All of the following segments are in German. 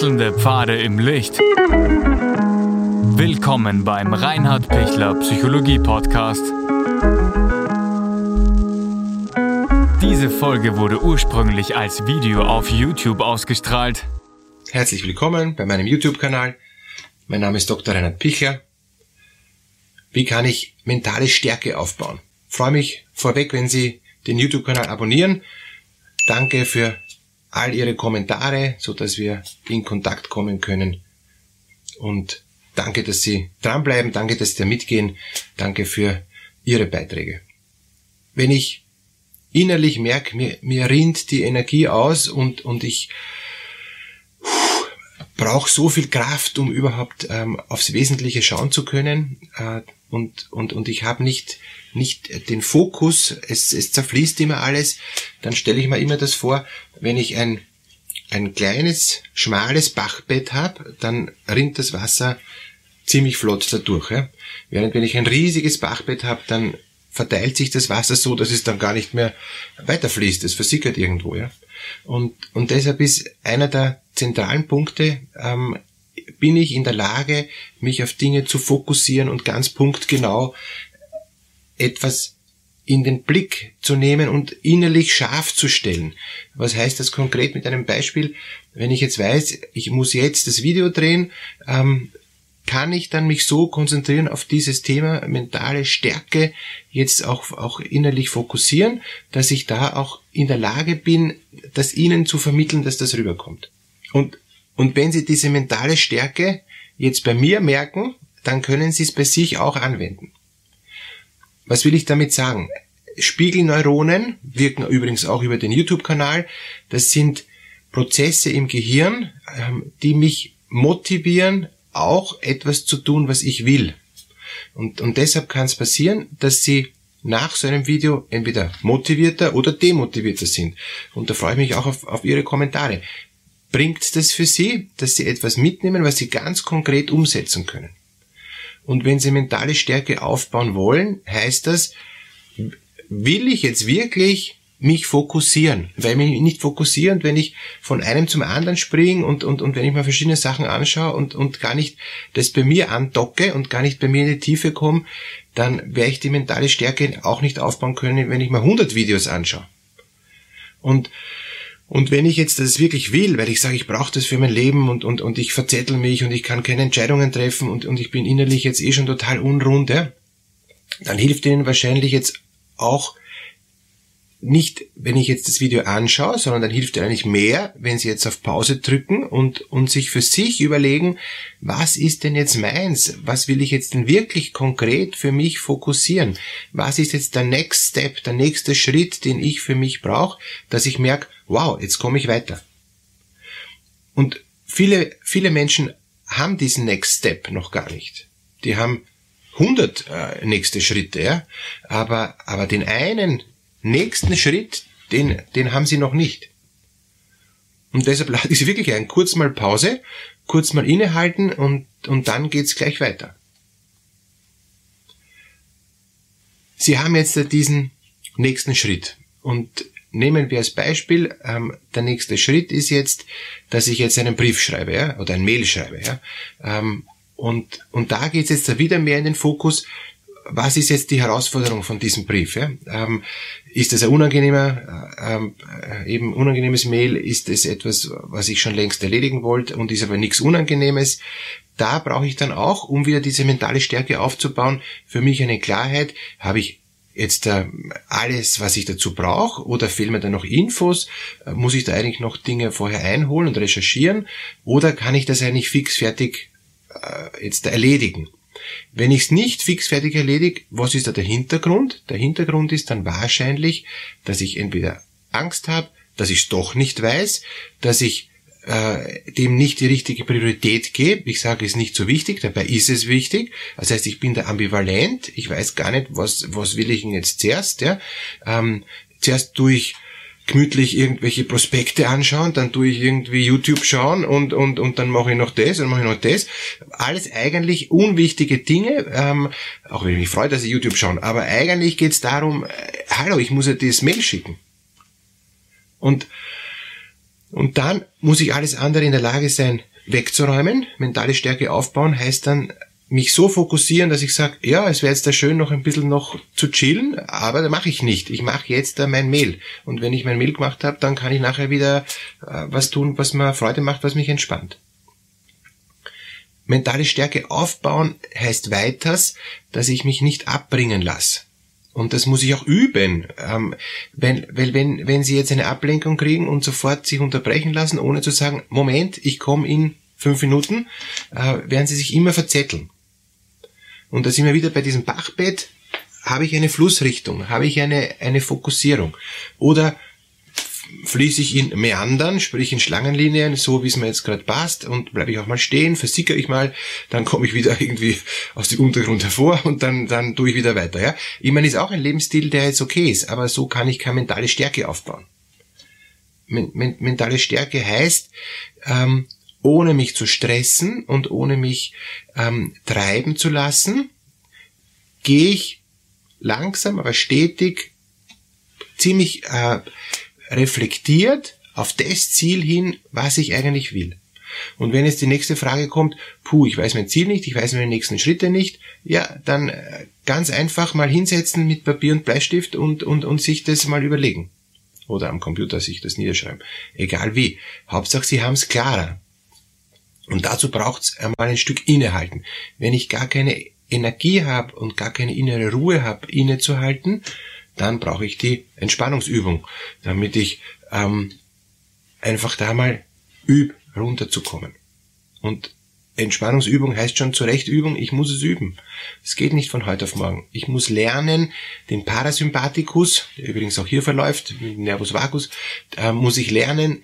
Wechselnde Pfade im Licht. Willkommen beim Reinhard Pichler Psychologie Podcast. Diese Folge wurde ursprünglich als Video auf YouTube ausgestrahlt. Herzlich willkommen bei meinem YouTube-Kanal. Mein Name ist Dr. Reinhard Pichler. Wie kann ich mentale Stärke aufbauen? Freue mich vorweg, wenn Sie den YouTube-Kanal abonnieren. Danke für all Ihre Kommentare, so dass wir in Kontakt kommen können. Und danke, dass Sie dranbleiben, danke, dass Sie da mitgehen, danke für Ihre Beiträge. Wenn ich innerlich merke, mir, mir rinnt die Energie aus und, und ich brauche so viel Kraft, um überhaupt ähm, aufs Wesentliche schauen zu können. Äh, und, und, und ich habe nicht, nicht den Fokus, es, es zerfließt immer alles, dann stelle ich mir immer das vor, wenn ich ein, ein kleines, schmales Bachbett habe, dann rinnt das Wasser ziemlich flott dadurch. Ja? Während wenn ich ein riesiges Bachbett habe, dann verteilt sich das Wasser so, dass es dann gar nicht mehr weiterfließt, es versickert irgendwo. Ja? Und, und deshalb ist einer der zentralen Punkte, ähm, bin ich in der Lage, mich auf Dinge zu fokussieren und ganz punktgenau etwas in den Blick zu nehmen und innerlich scharf zu stellen. Was heißt das konkret mit einem Beispiel? Wenn ich jetzt weiß, ich muss jetzt das Video drehen, ähm, kann ich dann mich so konzentrieren auf dieses Thema mentale Stärke jetzt auch, auch innerlich fokussieren, dass ich da auch in der Lage bin, das Ihnen zu vermitteln, dass das rüberkommt. Und und wenn Sie diese mentale Stärke jetzt bei mir merken, dann können Sie es bei sich auch anwenden. Was will ich damit sagen? Spiegelneuronen wirken übrigens auch über den YouTube-Kanal. Das sind Prozesse im Gehirn, ähm, die mich motivieren, auch etwas zu tun, was ich will. Und, und deshalb kann es passieren, dass Sie nach so einem Video entweder motivierter oder demotivierter sind. Und da freue ich mich auch auf, auf Ihre Kommentare bringt das für Sie, dass Sie etwas mitnehmen, was Sie ganz konkret umsetzen können. Und wenn Sie mentale Stärke aufbauen wollen, heißt das, will ich jetzt wirklich mich fokussieren, weil mich nicht fokussieren, wenn ich von einem zum anderen springe und, und, und wenn ich mir verschiedene Sachen anschaue und, und gar nicht das bei mir andocke und gar nicht bei mir in die Tiefe komme, dann werde ich die mentale Stärke auch nicht aufbauen können, wenn ich mir 100 Videos anschaue. Und und wenn ich jetzt das wirklich will, weil ich sage, ich brauche das für mein Leben und, und, und ich verzettel mich und ich kann keine Entscheidungen treffen und, und ich bin innerlich jetzt eh schon total unrund, ja, dann hilft Ihnen wahrscheinlich jetzt auch nicht, wenn ich jetzt das Video anschaue, sondern dann hilft eigentlich mehr, wenn Sie jetzt auf Pause drücken und, und sich für sich überlegen, was ist denn jetzt meins? Was will ich jetzt denn wirklich konkret für mich fokussieren? Was ist jetzt der Next Step, der nächste Schritt, den ich für mich brauche, dass ich merke, wow, jetzt komme ich weiter. Und viele, viele Menschen haben diesen Next Step noch gar nicht. Die haben 100 äh, nächste Schritte, ja, aber, aber den einen nächsten Schritt, den, den haben sie noch nicht. Und deshalb sie wirklich ein, kurz mal Pause, kurz mal innehalten und, und dann geht's gleich weiter. Sie haben jetzt diesen nächsten Schritt und nehmen wir als Beispiel, ähm, der nächste Schritt ist jetzt, dass ich jetzt einen Brief schreibe ja, oder ein Mail schreibe. Ja, ähm, und, und da geht es jetzt wieder mehr in den Fokus, was ist jetzt die Herausforderung von diesem Brief? Ja? Ähm, ist es ein unangenehmer, äh, ähm, äh, eben unangenehmes Mail? Ist es etwas, was ich schon längst erledigen wollte und ist aber nichts Unangenehmes? Da brauche ich dann auch, um wieder diese mentale Stärke aufzubauen, für mich eine Klarheit. Habe ich jetzt äh, alles, was ich dazu brauche, oder fehlen mir da noch Infos? Äh, muss ich da eigentlich noch Dinge vorher einholen und recherchieren? Oder kann ich das eigentlich fix fertig äh, jetzt erledigen? Wenn ich es nicht fixfertig erledige, was ist da der Hintergrund? Der Hintergrund ist dann wahrscheinlich, dass ich entweder Angst habe, dass ich es doch nicht weiß, dass ich äh, dem nicht die richtige Priorität gebe. Ich sage, es ist nicht so wichtig, dabei ist es wichtig. Das heißt, ich bin da ambivalent. Ich weiß gar nicht, was, was will ich denn jetzt zuerst. Ja? Ähm, zuerst tue ich gemütlich irgendwelche Prospekte anschauen, dann tue ich irgendwie YouTube schauen und, und, und dann mache ich noch das und mache ich noch das. Alles eigentlich unwichtige Dinge, ähm, auch wenn ich mich freue, dass ich YouTube schaue, aber eigentlich geht es darum, äh, hallo, ich muss ja das Mail schicken. Und, und dann muss ich alles andere in der Lage sein, wegzuräumen. Mentale Stärke aufbauen heißt dann mich so fokussieren, dass ich sage, ja, es wäre jetzt da schön, noch ein bisschen noch zu chillen, aber da mache ich nicht. Ich mache jetzt da mein Mehl. Und wenn ich mein Mehl gemacht habe, dann kann ich nachher wieder äh, was tun, was mir Freude macht, was mich entspannt. Mentale Stärke aufbauen heißt weiters, dass ich mich nicht abbringen lasse. Und das muss ich auch üben. Ähm, wenn, weil wenn, wenn Sie jetzt eine Ablenkung kriegen und sofort sich unterbrechen lassen, ohne zu sagen, Moment, ich komme in fünf Minuten, äh, werden Sie sich immer verzetteln. Und da sind wir wieder bei diesem Bachbett. Habe ich eine Flussrichtung? Habe ich eine, eine Fokussierung? Oder fließe ich in Meandern, sprich in Schlangenlinien, so wie es mir jetzt gerade passt, und bleibe ich auch mal stehen, versickere ich mal, dann komme ich wieder irgendwie aus dem Untergrund hervor und dann, dann tue ich wieder weiter. Ja? Ich meine, ist auch ein Lebensstil, der jetzt okay ist, aber so kann ich keine mentale Stärke aufbauen. Men men mentale Stärke heißt, ähm, ohne mich zu stressen und ohne mich ähm, treiben zu lassen, gehe ich langsam, aber stetig, ziemlich äh, reflektiert auf das Ziel hin, was ich eigentlich will. Und wenn jetzt die nächste Frage kommt, puh, ich weiß mein Ziel nicht, ich weiß meine nächsten Schritte nicht, ja, dann äh, ganz einfach mal hinsetzen mit Papier und Bleistift und, und, und sich das mal überlegen. Oder am Computer sich das niederschreiben. Egal wie. Hauptsache, Sie haben es klarer. Und dazu braucht es einmal ein Stück innehalten. Wenn ich gar keine Energie habe und gar keine innere Ruhe habe, innezuhalten, dann brauche ich die Entspannungsübung, damit ich ähm, einfach da mal üb, runterzukommen. Und Entspannungsübung heißt schon Zurechtübung, ich muss es üben. Es geht nicht von heute auf morgen. Ich muss lernen, den Parasympathikus, der übrigens auch hier verläuft, mit Nervus vagus, äh, muss ich lernen,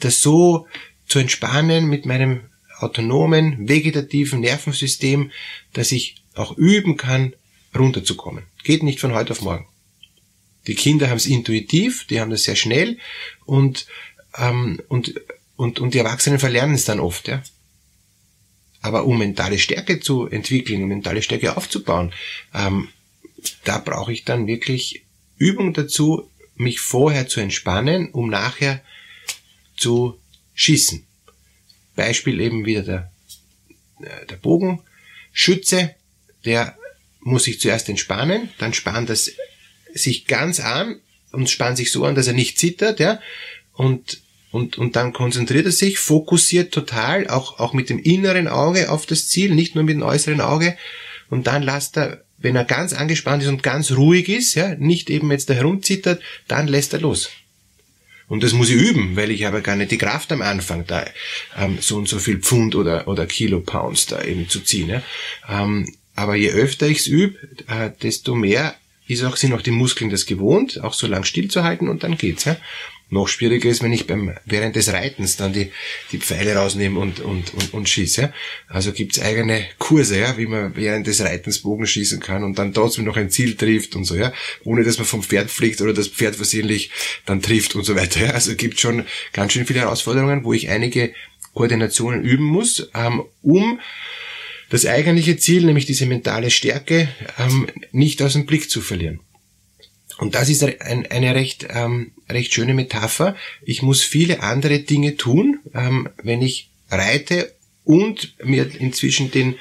das so zu entspannen mit meinem autonomen, vegetativen Nervensystem, dass ich auch üben kann, runterzukommen. Geht nicht von heute auf morgen. Die Kinder haben es intuitiv, die haben das sehr schnell und, ähm, und, und, und die Erwachsenen verlernen es dann oft. Ja? Aber um mentale Stärke zu entwickeln, um mentale Stärke aufzubauen, ähm, da brauche ich dann wirklich Übung dazu, mich vorher zu entspannen, um nachher zu schießen. Beispiel eben wieder der, der Bogenschütze, der muss sich zuerst entspannen, dann spannt das sich ganz an und spannt sich so an, dass er nicht zittert, ja, und, und, und dann konzentriert er sich, fokussiert total, auch, auch mit dem inneren Auge auf das Ziel, nicht nur mit dem äußeren Auge, und dann lässt er, wenn er ganz angespannt ist und ganz ruhig ist, ja, nicht eben jetzt da herumzittert, dann lässt er los. Und das muss ich üben, weil ich habe gar nicht die Kraft am Anfang, da ähm, so und so viel Pfund oder, oder Kilo Pounds da eben zu ziehen. Ja. Ähm, aber je öfter ich's übe, äh, desto mehr ist auch, sind auch die Muskeln das gewohnt, auch so lang stillzuhalten und dann geht's. Ja? Noch schwieriger ist, wenn ich beim, während des Reitens dann die, die Pfeile rausnehme und, und, und, und schieße. Ja? Also gibt's eigene Kurse, ja, wie man während des Reitens Bogen schießen kann und dann trotzdem noch ein Ziel trifft und so, ja, ohne dass man vom Pferd fliegt oder das Pferd versehentlich dann trifft und so weiter. Ja? Also gibt schon ganz schön viele Herausforderungen, wo ich einige Koordinationen üben muss, ähm, um das eigentliche Ziel, nämlich diese mentale Stärke, ähm, nicht aus dem Blick zu verlieren. Und das ist ein, eine recht, ähm, recht schöne Metapher. Ich muss viele andere Dinge tun, ähm, wenn ich reite und mir inzwischen den,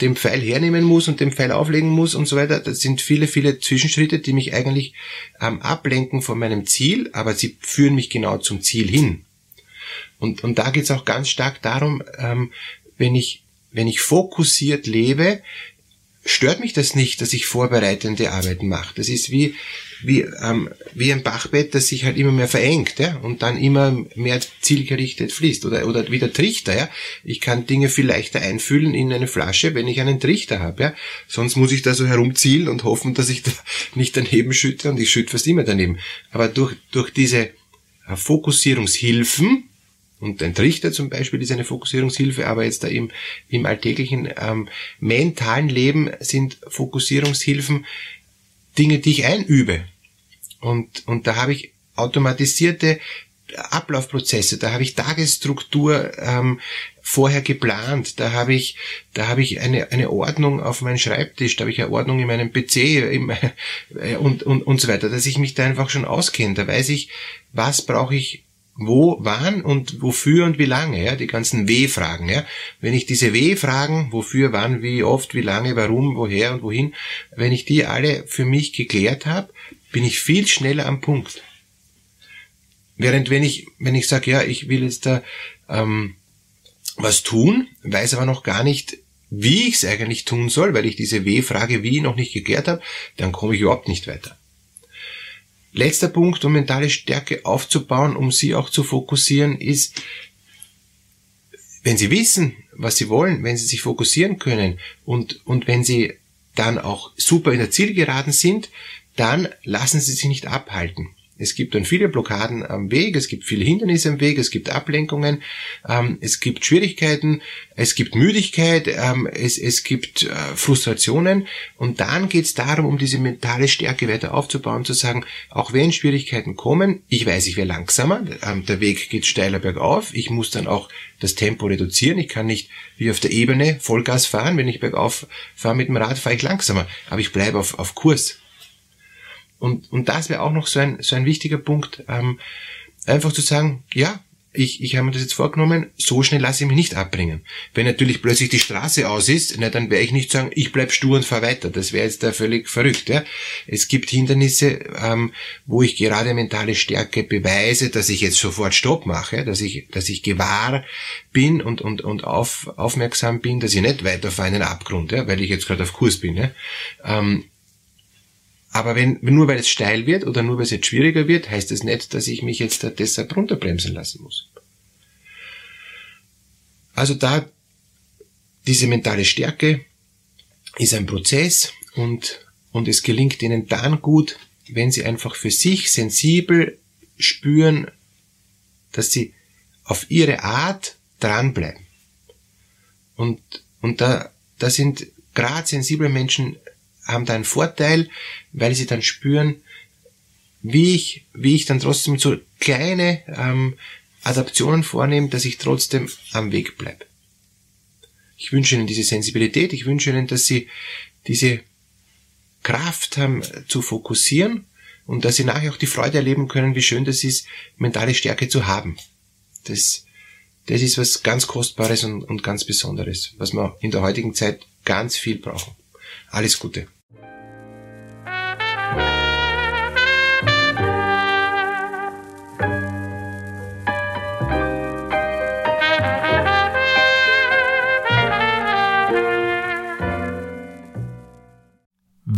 den Pfeil hernehmen muss und den Pfeil auflegen muss und so weiter. Das sind viele, viele Zwischenschritte, die mich eigentlich ähm, ablenken von meinem Ziel, aber sie führen mich genau zum Ziel hin. Und, und da geht es auch ganz stark darum, ähm, wenn ich wenn ich fokussiert lebe, stört mich das nicht, dass ich vorbereitende Arbeiten mache. Das ist wie, wie, ähm, wie ein Bachbett, das sich halt immer mehr verengt ja, und dann immer mehr zielgerichtet fließt. Oder, oder wie der Trichter. Ja. Ich kann Dinge viel leichter einfüllen in eine Flasche, wenn ich einen Trichter habe. Ja. Sonst muss ich da so herumzielen und hoffen, dass ich da nicht daneben schütte und ich schütte fast immer daneben. Aber durch, durch diese Fokussierungshilfen, und ein Trichter zum Beispiel ist eine Fokussierungshilfe, aber jetzt da im, im alltäglichen ähm, mentalen Leben sind Fokussierungshilfen Dinge, die ich einübe. Und, und da habe ich automatisierte Ablaufprozesse, da habe ich Tagesstruktur ähm, vorher geplant, da habe ich, da habe ich eine, eine Ordnung auf meinem Schreibtisch, da habe ich eine Ordnung in meinem PC im, äh, und, und, und so weiter, dass ich mich da einfach schon auskenne. Da weiß ich, was brauche ich wo, wann und wofür und wie lange, ja, die ganzen W-Fragen, ja. Wenn ich diese W-Fragen, wofür, wann, wie oft, wie lange, warum, woher und wohin, wenn ich die alle für mich geklärt habe, bin ich viel schneller am Punkt. Während wenn ich, wenn ich sage, ja, ich will jetzt da ähm, was tun, weiß aber noch gar nicht, wie ich es eigentlich tun soll, weil ich diese W-Frage wie noch nicht geklärt habe, dann komme ich überhaupt nicht weiter. Letzter Punkt, um mentale Stärke aufzubauen, um sie auch zu fokussieren, ist, wenn Sie wissen, was Sie wollen, wenn Sie sich fokussieren können und, und wenn Sie dann auch super in der Zielgeraden sind, dann lassen Sie sich nicht abhalten. Es gibt dann viele Blockaden am Weg, es gibt viele Hindernisse am Weg, es gibt Ablenkungen, ähm, es gibt Schwierigkeiten, es gibt Müdigkeit, ähm, es, es gibt äh, Frustrationen und dann geht es darum, um diese mentale Stärke weiter aufzubauen, zu sagen, auch wenn Schwierigkeiten kommen, ich weiß, ich werde langsamer, ähm, der Weg geht steiler bergauf, ich muss dann auch das Tempo reduzieren, ich kann nicht wie auf der Ebene Vollgas fahren, wenn ich bergauf fahre mit dem Rad, fahre ich langsamer, aber ich bleibe auf, auf Kurs. Und, und das wäre auch noch so ein, so ein wichtiger Punkt, ähm, einfach zu sagen, ja, ich, ich habe mir das jetzt vorgenommen, so schnell lasse ich mich nicht abbringen. Wenn natürlich plötzlich die Straße aus ist, na, dann werde ich nicht sagen, ich bleib stur und fahr weiter. Das wäre jetzt da völlig verrückt. Ja? Es gibt Hindernisse, ähm, wo ich gerade mentale Stärke beweise, dass ich jetzt sofort Stopp mache, dass ich, dass ich gewahr bin und, und, und auf, aufmerksam bin, dass ich nicht weiterfahre in den Abgrund, ja? weil ich jetzt gerade auf Kurs bin. Ja? Ähm, aber wenn, nur weil es steil wird oder nur weil es jetzt schwieriger wird, heißt es das nicht, dass ich mich jetzt deshalb runterbremsen lassen muss. Also da, diese mentale Stärke ist ein Prozess und, und es gelingt ihnen dann gut, wenn sie einfach für sich sensibel spüren, dass sie auf ihre Art dranbleiben. Und, und da, da sind gerade sensible Menschen haben da einen Vorteil, weil sie dann spüren, wie ich, wie ich dann trotzdem so kleine ähm, Adaptionen vornehme, dass ich trotzdem am Weg bleibe. Ich wünsche Ihnen diese Sensibilität, ich wünsche Ihnen, dass Sie diese Kraft haben zu fokussieren und dass Sie nachher auch die Freude erleben können, wie schön das ist, mentale Stärke zu haben. Das, das ist was ganz Kostbares und, und ganz Besonderes, was wir in der heutigen Zeit ganz viel brauchen. Alles Gute.